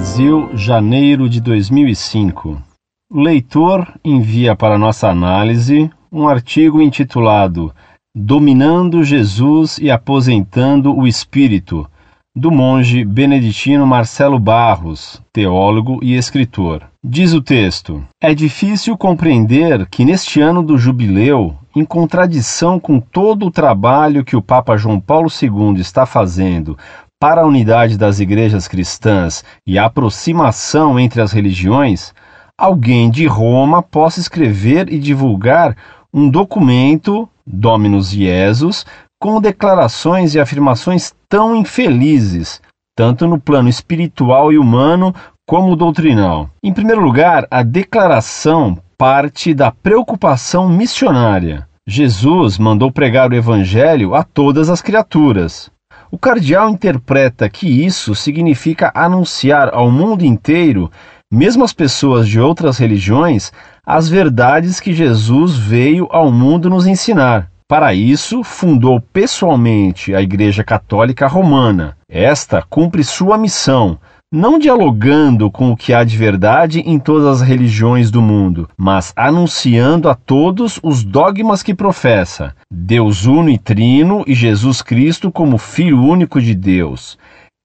Brasil, janeiro de 2005. O leitor envia para nossa análise um artigo intitulado Dominando Jesus e Aposentando o Espírito, do monge beneditino Marcelo Barros, teólogo e escritor. Diz o texto: É difícil compreender que neste ano do jubileu, em contradição com todo o trabalho que o Papa João Paulo II está fazendo para a unidade das igrejas cristãs e a aproximação entre as religiões, alguém de Roma possa escrever e divulgar um documento, Dominus Jesus, com declarações e afirmações tão infelizes, tanto no plano espiritual e humano como doutrinal. Em primeiro lugar, a declaração parte da preocupação missionária. Jesus mandou pregar o evangelho a todas as criaturas. O cardeal interpreta que isso significa anunciar ao mundo inteiro mesmo as pessoas de outras religiões, as verdades que Jesus veio ao mundo nos ensinar. Para isso, fundou pessoalmente a Igreja Católica Romana. Esta cumpre sua missão, não dialogando com o que há de verdade em todas as religiões do mundo, mas anunciando a todos os dogmas que professa: Deus uno e trino e Jesus Cristo como Filho único de Deus.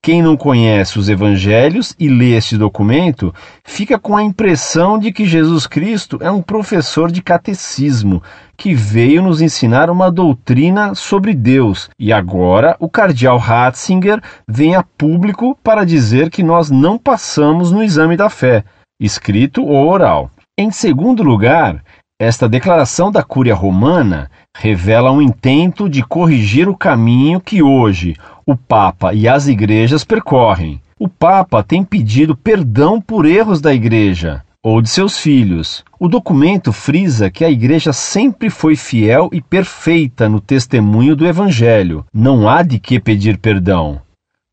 Quem não conhece os evangelhos e lê este documento fica com a impressão de que Jesus Cristo é um professor de catecismo que veio nos ensinar uma doutrina sobre Deus. E agora o cardeal Ratzinger vem a público para dizer que nós não passamos no exame da fé, escrito ou oral. Em segundo lugar, esta declaração da Cúria Romana revela um intento de corrigir o caminho que hoje o Papa e as igrejas percorrem. O Papa tem pedido perdão por erros da igreja ou de seus filhos. O documento frisa que a igreja sempre foi fiel e perfeita no testemunho do Evangelho. Não há de que pedir perdão.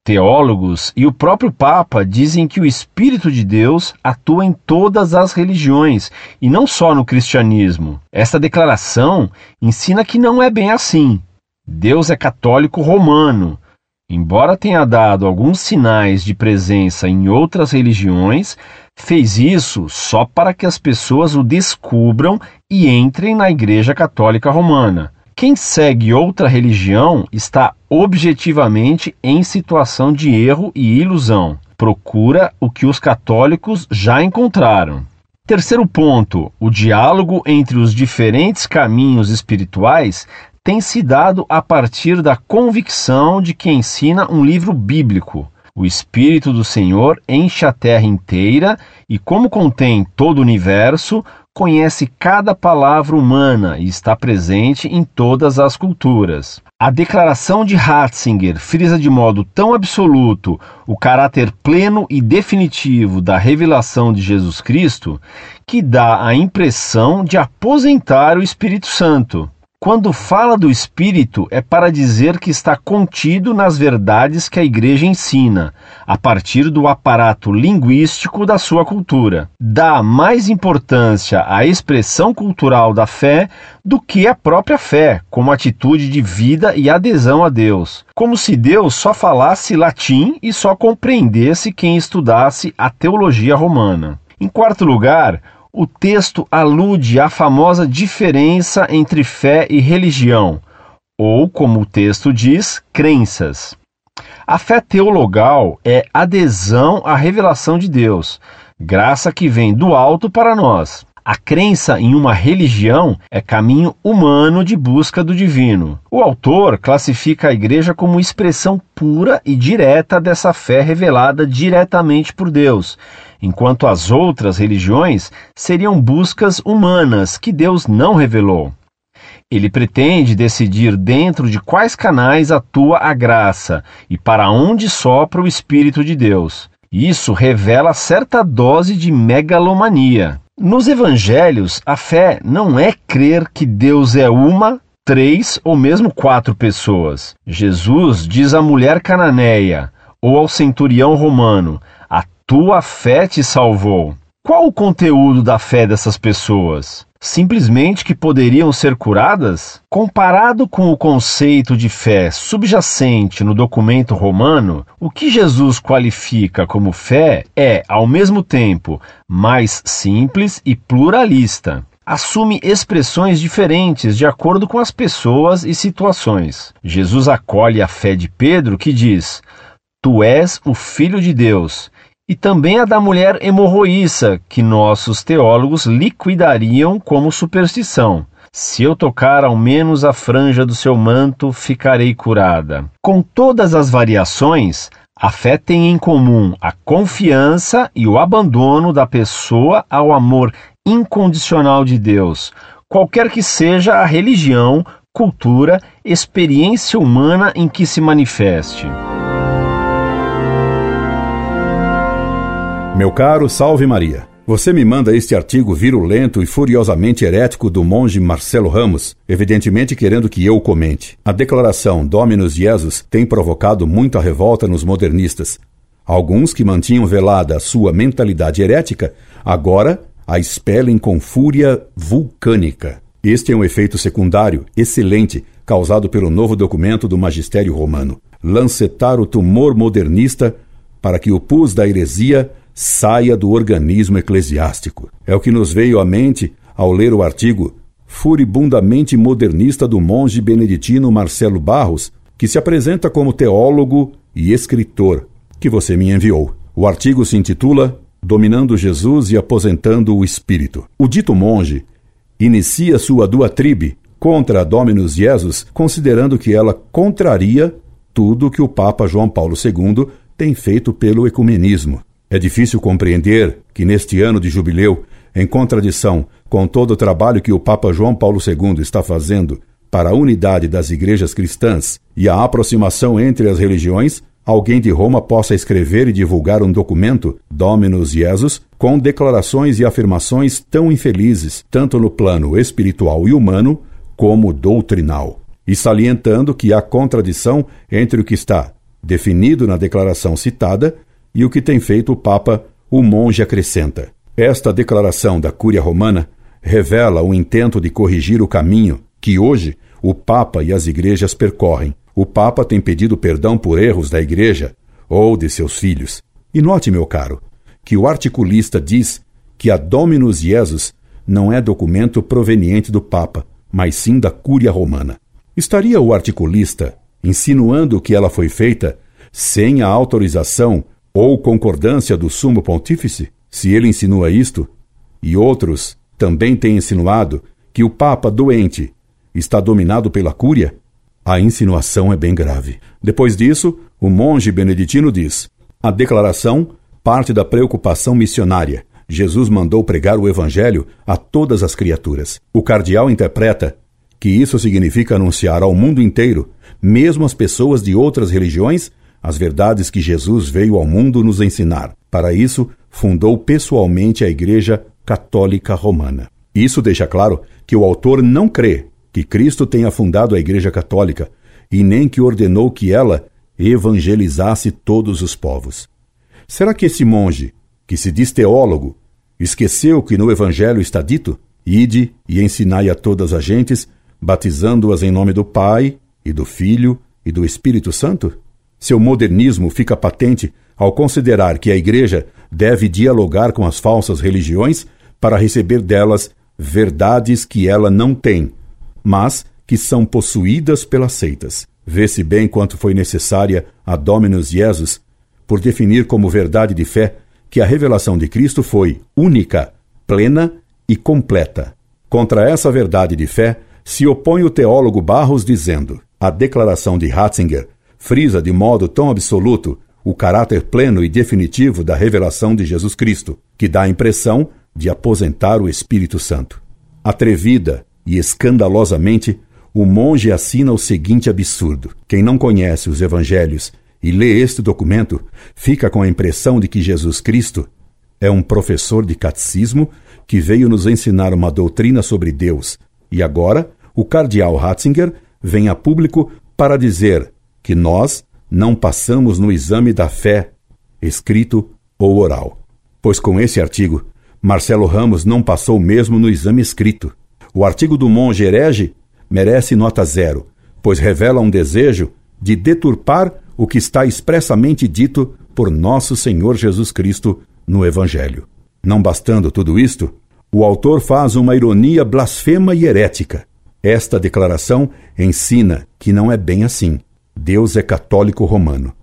Teólogos e o próprio Papa dizem que o Espírito de Deus atua em todas as religiões e não só no cristianismo. Esta declaração ensina que não é bem assim. Deus é católico romano. Embora tenha dado alguns sinais de presença em outras religiões, fez isso só para que as pessoas o descubram e entrem na Igreja Católica Romana. Quem segue outra religião está objetivamente em situação de erro e ilusão. Procura o que os católicos já encontraram. Terceiro ponto: o diálogo entre os diferentes caminhos espirituais tem se dado a partir da convicção de que ensina um livro bíblico. O Espírito do Senhor enche a terra inteira e, como contém todo o universo, conhece cada palavra humana e está presente em todas as culturas. A declaração de Ratzinger frisa de modo tão absoluto o caráter pleno e definitivo da revelação de Jesus Cristo que dá a impressão de aposentar o Espírito Santo. Quando fala do Espírito, é para dizer que está contido nas verdades que a Igreja ensina, a partir do aparato linguístico da sua cultura. Dá mais importância à expressão cultural da fé do que à própria fé, como atitude de vida e adesão a Deus. Como se Deus só falasse latim e só compreendesse quem estudasse a teologia romana. Em quarto lugar, o texto alude à famosa diferença entre fé e religião, ou, como o texto diz, crenças. A fé teologal é adesão à revelação de Deus, graça que vem do alto para nós. A crença em uma religião é caminho humano de busca do divino. O autor classifica a igreja como expressão pura e direta dessa fé revelada diretamente por Deus enquanto as outras religiões seriam buscas humanas que Deus não revelou. Ele pretende decidir dentro de quais canais atua a graça e para onde sopra o Espírito de Deus. Isso revela certa dose de megalomania. Nos evangelhos, a fé não é crer que Deus é uma, três ou mesmo quatro pessoas. Jesus diz à mulher cananeia ou ao centurião romano: tua fé te salvou. Qual o conteúdo da fé dessas pessoas? Simplesmente que poderiam ser curadas? Comparado com o conceito de fé subjacente no documento romano, o que Jesus qualifica como fé é, ao mesmo tempo, mais simples e pluralista assume expressões diferentes de acordo com as pessoas e situações. Jesus acolhe a fé de Pedro, que diz: Tu és o Filho de Deus, e também a da mulher hemorroíça, que nossos teólogos liquidariam como superstição. Se eu tocar ao menos a franja do seu manto, ficarei curada. Com todas as variações, a fé tem em comum a confiança e o abandono da pessoa ao amor incondicional de Deus, qualquer que seja a religião, cultura, experiência humana em que se manifeste. Meu caro Salve Maria, você me manda este artigo virulento e furiosamente herético do monge Marcelo Ramos, evidentemente querendo que eu comente. A declaração Dominus Jesus tem provocado muita revolta nos modernistas. Alguns que mantinham velada a sua mentalidade herética, agora a expelem com fúria vulcânica. Este é um efeito secundário excelente causado pelo novo documento do magistério romano. Lancetar o tumor modernista para que o pus da heresia saia do organismo eclesiástico. É o que nos veio à mente ao ler o artigo furibundamente modernista do monge beneditino Marcelo Barros, que se apresenta como teólogo e escritor, que você me enviou. O artigo se intitula Dominando Jesus e Aposentando o Espírito. O dito monge inicia sua duatribe contra Dominus Jesus, considerando que ela contraria tudo que o Papa João Paulo II tem feito pelo ecumenismo. É difícil compreender que neste ano de jubileu, em contradição com todo o trabalho que o Papa João Paulo II está fazendo para a unidade das igrejas cristãs e a aproximação entre as religiões, alguém de Roma possa escrever e divulgar um documento, Dominus Jesus, com declarações e afirmações tão infelizes, tanto no plano espiritual e humano, como doutrinal, e salientando que há contradição entre o que está definido na declaração citada e o que tem feito o Papa, o monge acrescenta. Esta declaração da Cúria Romana revela o intento de corrigir o caminho que hoje o Papa e as igrejas percorrem. O Papa tem pedido perdão por erros da igreja ou de seus filhos. E note, meu caro, que o articulista diz que a Dominus Jesus não é documento proveniente do Papa, mas sim da Cúria Romana. Estaria o articulista insinuando que ela foi feita sem a autorização ou concordância do sumo pontífice? Se ele insinua isto, e outros também têm insinuado que o Papa doente está dominado pela Cúria, a insinuação é bem grave. Depois disso, o monge beneditino diz: a declaração parte da preocupação missionária. Jesus mandou pregar o Evangelho a todas as criaturas. O cardeal interpreta que isso significa anunciar ao mundo inteiro, mesmo as pessoas de outras religiões, as verdades que Jesus veio ao mundo nos ensinar. Para isso, fundou pessoalmente a Igreja Católica Romana. Isso deixa claro que o autor não crê que Cristo tenha fundado a Igreja Católica e nem que ordenou que ela evangelizasse todos os povos. Será que esse monge, que se diz teólogo, esqueceu que no Evangelho está dito: Ide e ensinai a todas as gentes, batizando-as em nome do Pai, e do Filho e do Espírito Santo? Seu modernismo fica patente ao considerar que a Igreja deve dialogar com as falsas religiões para receber delas verdades que ela não tem, mas que são possuídas pelas seitas. Vê-se bem quanto foi necessária a Dominus Jesus por definir como verdade de fé que a revelação de Cristo foi única, plena e completa. Contra essa verdade de fé se opõe o teólogo Barros dizendo: a declaração de Ratzinger frisa de modo tão absoluto o caráter pleno e definitivo da revelação de Jesus Cristo, que dá a impressão de aposentar o Espírito Santo. Atrevida e escandalosamente, o monge assina o seguinte absurdo: quem não conhece os evangelhos e lê este documento fica com a impressão de que Jesus Cristo é um professor de catecismo que veio nos ensinar uma doutrina sobre Deus, e agora o cardeal Ratzinger vem a público para dizer que nós não passamos no exame da fé, escrito ou oral. Pois com esse artigo, Marcelo Ramos não passou mesmo no exame escrito. O artigo do monge herege merece nota zero, pois revela um desejo de deturpar o que está expressamente dito por nosso Senhor Jesus Cristo no Evangelho. Não bastando tudo isto, o autor faz uma ironia blasfema e herética. Esta declaração ensina que não é bem assim. Deus é católico romano.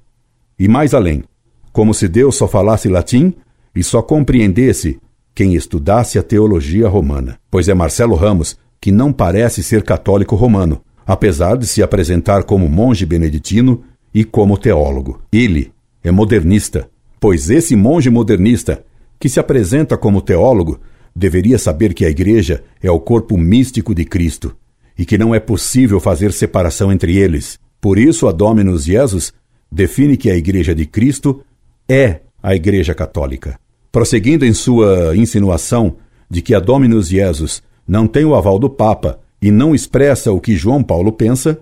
E mais além, como se Deus só falasse latim e só compreendesse quem estudasse a teologia romana. Pois é Marcelo Ramos que não parece ser católico romano, apesar de se apresentar como monge beneditino e como teólogo. Ele é modernista, pois esse monge modernista, que se apresenta como teólogo, deveria saber que a Igreja é o corpo místico de Cristo e que não é possível fazer separação entre eles. Por isso, a Dominus Jesus define que a Igreja de Cristo é a Igreja Católica. Prosseguindo em sua insinuação de que a Dominus Jesus não tem o aval do Papa e não expressa o que João Paulo pensa,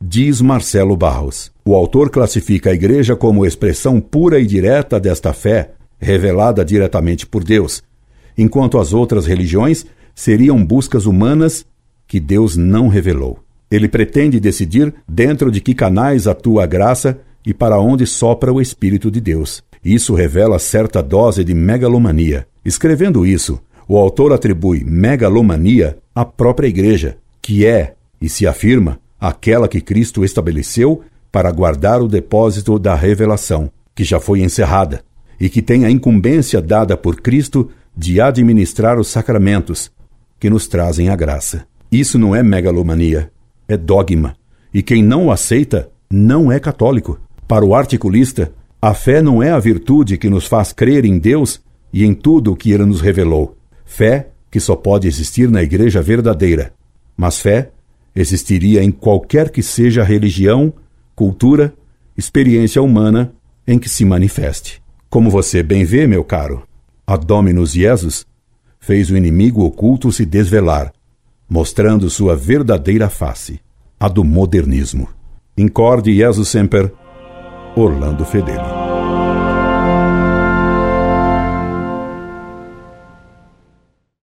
diz Marcelo Barros. O autor classifica a Igreja como expressão pura e direta desta fé, revelada diretamente por Deus, enquanto as outras religiões seriam buscas humanas que Deus não revelou. Ele pretende decidir dentro de que canais atua a graça e para onde sopra o Espírito de Deus. Isso revela certa dose de megalomania. Escrevendo isso, o autor atribui megalomania à própria Igreja, que é, e se afirma, aquela que Cristo estabeleceu para guardar o depósito da revelação, que já foi encerrada, e que tem a incumbência dada por Cristo de administrar os sacramentos que nos trazem a graça. Isso não é megalomania, é dogma, e quem não o aceita não é católico. Para o articulista, a fé não é a virtude que nos faz crer em Deus e em tudo o que ele nos revelou. Fé que só pode existir na igreja verdadeira. Mas fé existiria em qualquer que seja a religião, cultura, experiência humana em que se manifeste. Como você bem vê, meu caro, a Dominus Jesus fez o inimigo oculto se desvelar, mostrando sua verdadeira face, a do modernismo. Incorde Jesus Semper, Orlando Fedeli.